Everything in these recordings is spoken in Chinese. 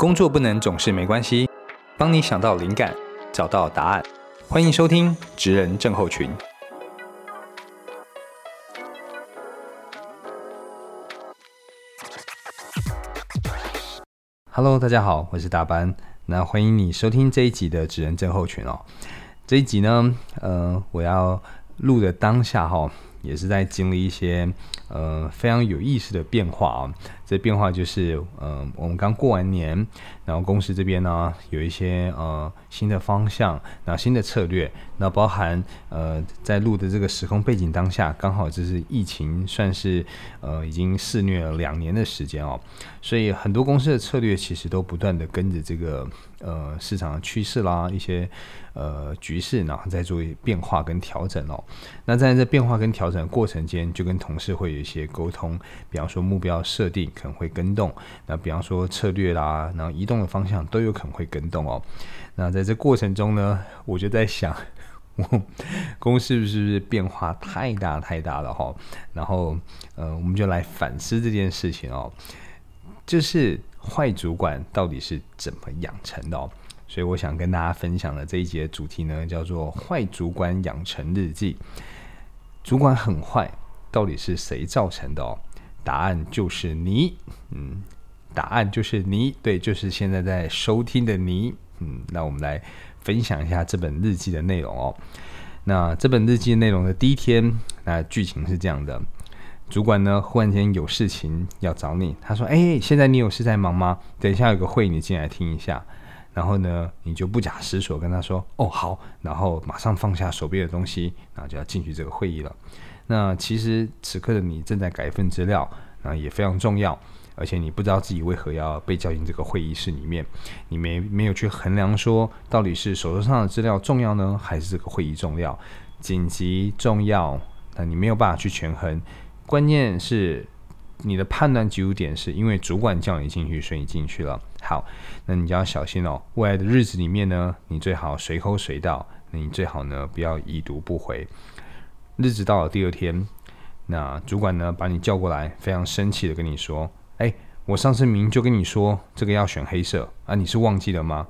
工作不能总是没关系，帮你想到灵感，找到答案。欢迎收听《职人症候群》。Hello，大家好，我是大班。那欢迎你收听这一集的《职人症候群》哦。这一集呢，呃，我要录的当下哈。也是在经历一些呃非常有意思的变化啊，这变化就是呃我们刚过完年，然后公司这边呢有一些呃新的方向，那新的策略，那包含呃在录的这个时空背景当下，刚好就是疫情算是呃已经肆虐了两年的时间哦，所以很多公司的策略其实都不断的跟着这个呃市场的趋势啦，一些呃局势，然后再做变化跟调整哦。那在这变化跟调整过程间，就跟同事会有一些沟通，比方说目标设定可能会跟动，那比方说策略啦，然后移动的方向都有可能会跟动哦。那在这过程中呢，我就在想，我公司是不是变化太大太大了哈？然后呃，我们就来反思这件事情哦，就是坏主管到底是怎么养成的哦？所以我想跟大家分享的这一节主题呢，叫做“坏主管养成日记”。主管很坏，到底是谁造成的哦？答案就是你，嗯，答案就是你，对，就是现在在收听的你，嗯。那我们来分享一下这本日记的内容哦。那这本日记内容的第一天，那剧情是这样的：主管呢忽然间有事情要找你，他说：“哎，现在你有事在忙吗？等一下有个会，你进来听一下。”然后呢，你就不假思索跟他说：“哦，好。”然后马上放下手边的东西，然后就要进去这个会议了。那其实此刻的你正在改一份资料，那也非常重要。而且你不知道自己为何要被叫进这个会议室里面，你没没有去衡量说到底是手头上的资料重要呢，还是这个会议重要、紧急重要？那你没有办法去权衡。关键是。你的判断基础点是因为主管叫你进去，所以你进去了。好，那你就要小心哦。未来的日子里面呢，你最好随口随到，那你最好呢不要已读不回。日子到了第二天，那主管呢把你叫过来，非常生气的跟你说：“哎，我上次明就跟你说这个要选黑色啊，你是忘记了吗？”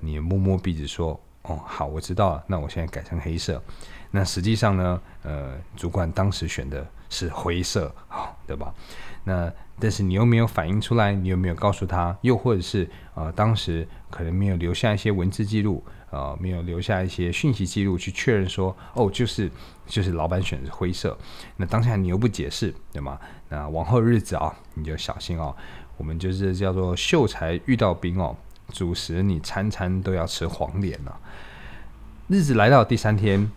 你摸摸鼻子说：“哦，好，我知道了。那我现在改成黑色。那实际上呢，呃，主管当时选的。”是灰色，好，对吧？那但是你又没有反映出来，你有没有告诉他？又或者是呃，当时可能没有留下一些文字记录，呃，没有留下一些讯息记录去确认说，哦，就是就是老板选的灰色。那当下你又不解释，对吗？那往后日子啊，你就小心哦。我们就是叫做秀才遇到兵哦，主食你餐餐都要吃黄连了。日子来到第三天，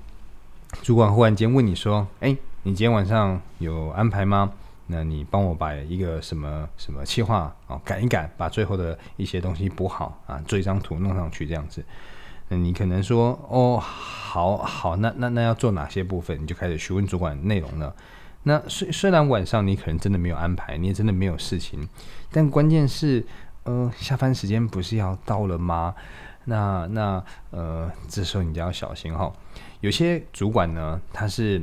主管忽然间问你说，哎。你今天晚上有安排吗？那你帮我把一个什么什么计划哦赶一赶，把最后的一些东西补好啊，做一张图弄上去这样子。你可能说哦，好好，那那那要做哪些部分？你就开始询问主管内容了。那虽虽然晚上你可能真的没有安排，你也真的没有事情，但关键是呃下班时间不是要到了吗？那那呃这时候你就要小心哈。有些主管呢，他是。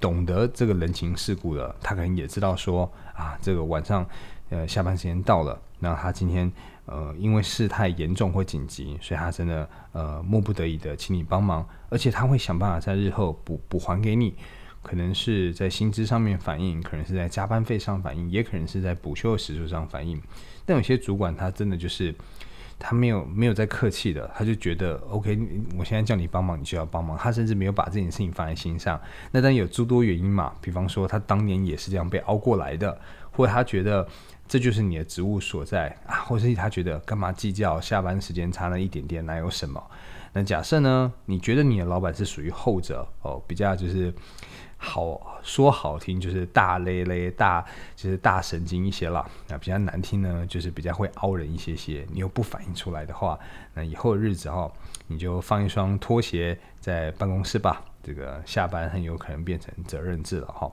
懂得这个人情世故的，他可能也知道说啊，这个晚上呃下班时间到了，那他今天呃因为事态严重或紧急，所以他真的呃迫不得已的请你帮忙，而且他会想办法在日后补补还给你，可能是在薪资上面反映，可能是在加班费上反映，也可能是在补休的时数上反映。但有些主管他真的就是。他没有没有在客气的，他就觉得 OK，我现在叫你帮忙，你就要帮忙。他甚至没有把这件事情放在心上。那当然有诸多原因嘛，比方说他当年也是这样被熬过来的，或者他觉得这就是你的职务所在啊，或者是他觉得干嘛计较下班时间差那一点点，哪有什么？那假设呢，你觉得你的老板是属于后者哦，比较就是。好说好听就是大咧咧大就是大神经一些了，那比较难听呢，就是比较会凹人一些些。你又不反映出来的话，那以后的日子哈，你就放一双拖鞋在办公室吧。这个下班很有可能变成责任制了哈。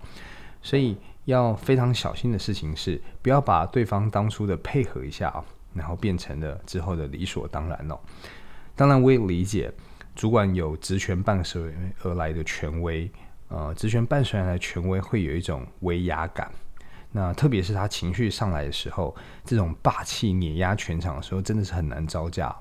所以要非常小心的事情是，不要把对方当初的配合一下啊，然后变成了之后的理所当然哦。当然我也理解，主管有职权伴随而来的权威。呃，职权伴随来的权威会有一种威压感，那特别是他情绪上来的时候，这种霸气碾压全场的时候，真的是很难招架。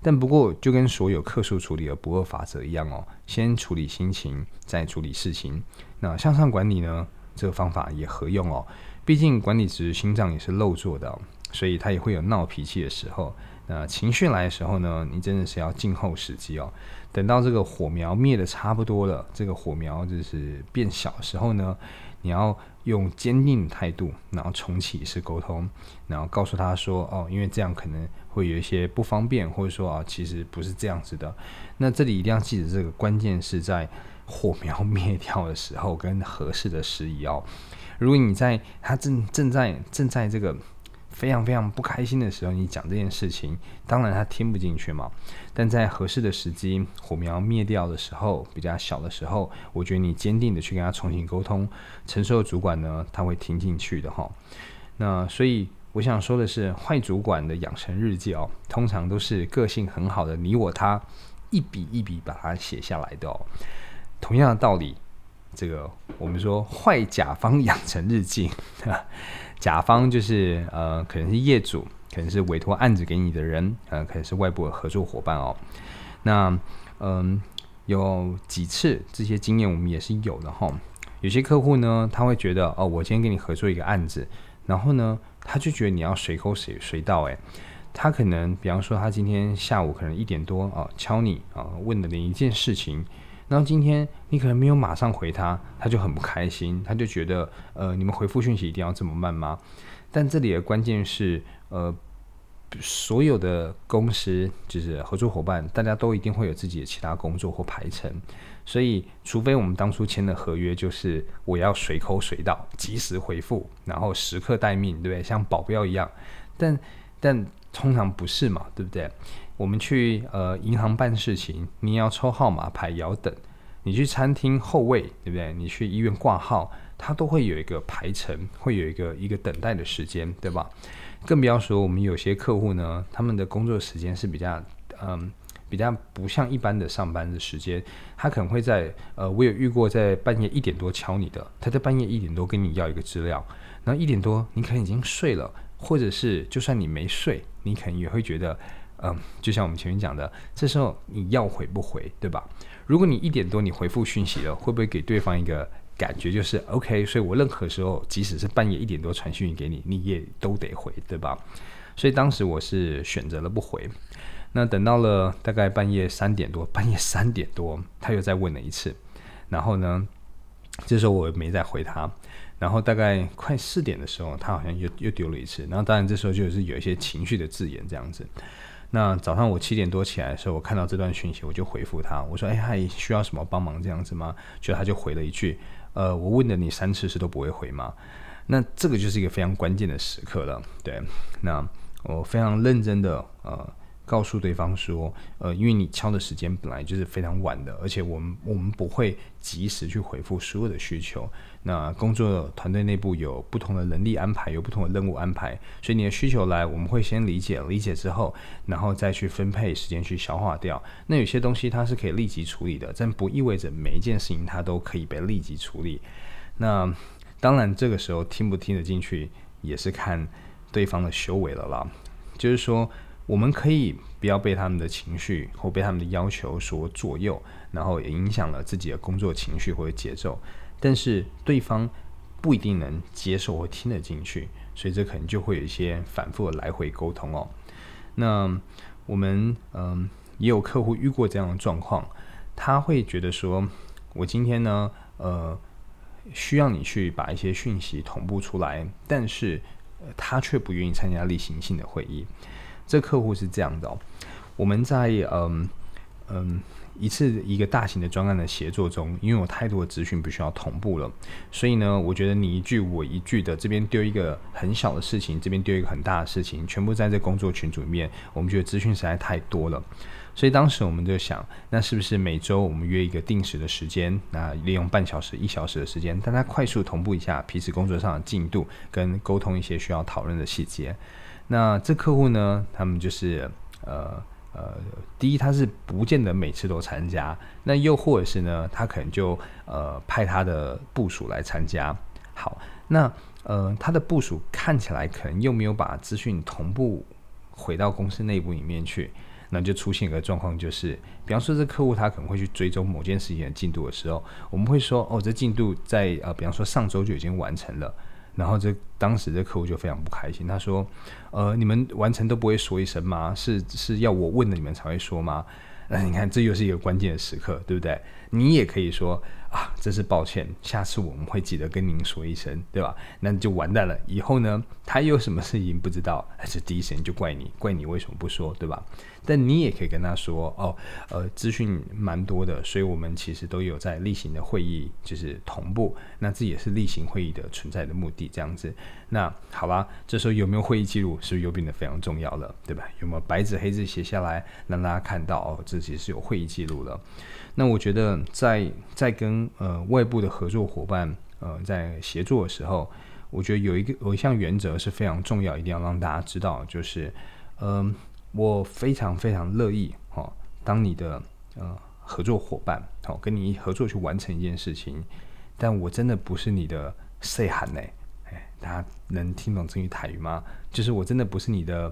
但不过，就跟所有客诉处理的不二法则一样哦，先处理心情，再处理事情。那向上管理呢，这个方法也合用哦。毕竟管理职心脏也是肉做的，所以他也会有闹脾气的时候。那情绪来的时候呢，你真的是要静候时机哦。等到这个火苗灭的差不多了，这个火苗就是变小的时候呢。你要用坚定的态度，然后重启式沟通，然后告诉他说：“哦，因为这样可能会有一些不方便，或者说啊，其实不是这样子的。”那这里一定要记得，这个关键是在火苗灭掉的时候跟合适的时宜哦。如果你在他正正在正在这个。非常非常不开心的时候，你讲这件事情，当然他听不进去嘛。但在合适的时机，火苗灭掉的时候，比较小的时候，我觉得你坚定的去跟他重新沟通，承受主管呢，他会听进去的哈。那所以我想说的是，坏主管的养成日记哦，通常都是个性很好的你我他一笔一笔把它写下来的哦。同样的道理，这个我们说坏甲方养成日记。甲方就是呃，可能是业主，可能是委托案子给你的人，呃，可能是外部的合作伙伴哦。那嗯，有几次这些经验我们也是有的哈。有些客户呢，他会觉得哦，我今天跟你合作一个案子，然后呢，他就觉得你要随口随随到诶，他可能比方说他今天下午可能一点多啊敲你啊问的你一件事情。然后今天你可能没有马上回他，他就很不开心，他就觉得，呃，你们回复讯息一定要这么慢吗？但这里的关键是，呃，所有的公司就是合作伙伴，大家都一定会有自己的其他工作或排程，所以除非我们当初签的合约就是我要随口随到，及时回复，然后时刻待命，对不对？像保镖一样，但但通常不是嘛，对不对？我们去呃银行办事情，你要抽号码牌，也要等；你去餐厅候位，对不对？你去医院挂号，它都会有一个排程，会有一个一个等待的时间，对吧？更不要说我们有些客户呢，他们的工作时间是比较嗯比较不像一般的上班的时间，他可能会在呃，我有遇过在半夜一点多敲你的，他在半夜一点多跟你要一个资料，然后一点多你可能已经睡了，或者是就算你没睡，你可能也会觉得。嗯，就像我们前面讲的，这时候你要回不回，对吧？如果你一点多你回复讯息了，会不会给对方一个感觉就是 OK？所以我任何时候，即使是半夜一点多传讯息给你，你也都得回，对吧？所以当时我是选择了不回。那等到了大概半夜三点多，半夜三点多他又再问了一次，然后呢，这时候我没再回他。然后大概快四点的时候，他好像又又丢了一次。然后当然这时候就是有一些情绪的字眼这样子。那早上我七点多起来的时候，我看到这段讯息，我就回复他，我说：“哎，还需要什么帮忙这样子吗？”就他就回了一句：“呃，我问了你三次是都不会回吗？”那这个就是一个非常关键的时刻了。对，那我非常认真的呃。告诉对方说，呃，因为你敲的时间本来就是非常晚的，而且我们我们不会及时去回复所有的需求。那工作团队内部有不同的能力安排，有不同的任务安排，所以你的需求来，我们会先理解，理解之后，然后再去分配时间去消化掉。那有些东西它是可以立即处理的，但不意味着每一件事情它都可以被立即处理。那当然，这个时候听不听得进去，也是看对方的修为了啦。就是说。我们可以不要被他们的情绪或被他们的要求所左右，然后也影响了自己的工作情绪或者节奏。但是对方不一定能接受或听得进去，所以这可能就会有一些反复的来回沟通哦。那我们嗯也有客户遇过这样的状况，他会觉得说，我今天呢呃需要你去把一些讯息同步出来，但是他却不愿意参加例行性的会议。这客户是这样的哦，我们在嗯嗯一次一个大型的专案的协作中，因为有太多的资讯不需要同步了，所以呢，我觉得你一句我一句的，这边丢一个很小的事情，这边丢一个很大的事情，全部在这工作群组里面，我们觉得资讯实在太多了，所以当时我们就想，那是不是每周我们约一个定时的时间，那利用半小时、一小时的时间，大家快速同步一下彼此工作上的进度，跟沟通一些需要讨论的细节。那这客户呢？他们就是呃呃，第一他是不见得每次都参加，那又或者是呢，他可能就呃派他的部署来参加，好，那呃，他的部署看起来可能又没有把资讯同步回到公司内部里面去，那就出现一个状况，就是比方说这客户他可能会去追踪某件事情的进度的时候，我们会说哦，这进度在呃，比方说上周就已经完成了。然后这当时这客户就非常不开心，他说：“呃，你们完成都不会说一声吗？是是要我问了你们才会说吗？”那你看，这又是一个关键的时刻，对不对？你也可以说。啊，真是抱歉，下次我们会记得跟您说一声，对吧？那就完蛋了。以后呢，他有什么事情不知道，还是第一时间就怪你，怪你为什么不说，对吧？但你也可以跟他说，哦，呃，资讯蛮多的，所以我们其实都有在例行的会议就是同步，那这也是例行会议的存在的目的，这样子。那好啦，这时候有没有会议记录，是不是又变得非常重要了，对吧？有没有白纸黑字写下来，让大家看到哦，这其实是有会议记录了。那我觉得，在在跟呃外部的合作伙伴呃在协作的时候，我觉得有一个有一项原则是非常重要，一定要让大家知道，就是嗯，我非常非常乐意哈，当你的呃合作伙伴好跟你合作去完成一件事情，但我真的不是你的 say 喊呢，哎，大家能听懂这句台语吗？就是我真的不是你的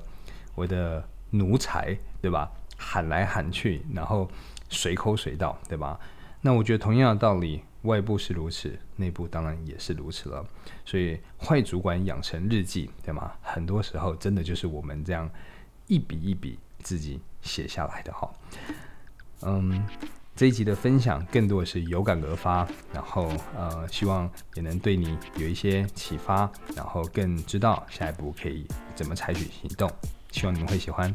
我的奴才，对吧？喊来喊去，然后。随口随到，对吧？那我觉得同样的道理，外部是如此，内部当然也是如此了。所以坏主管养成日记，对吗？很多时候真的就是我们这样一笔一笔自己写下来的哈。嗯，这一集的分享更多的是有感而发，然后呃，希望也能对你有一些启发，然后更知道下一步可以怎么采取行动。希望你们会喜欢。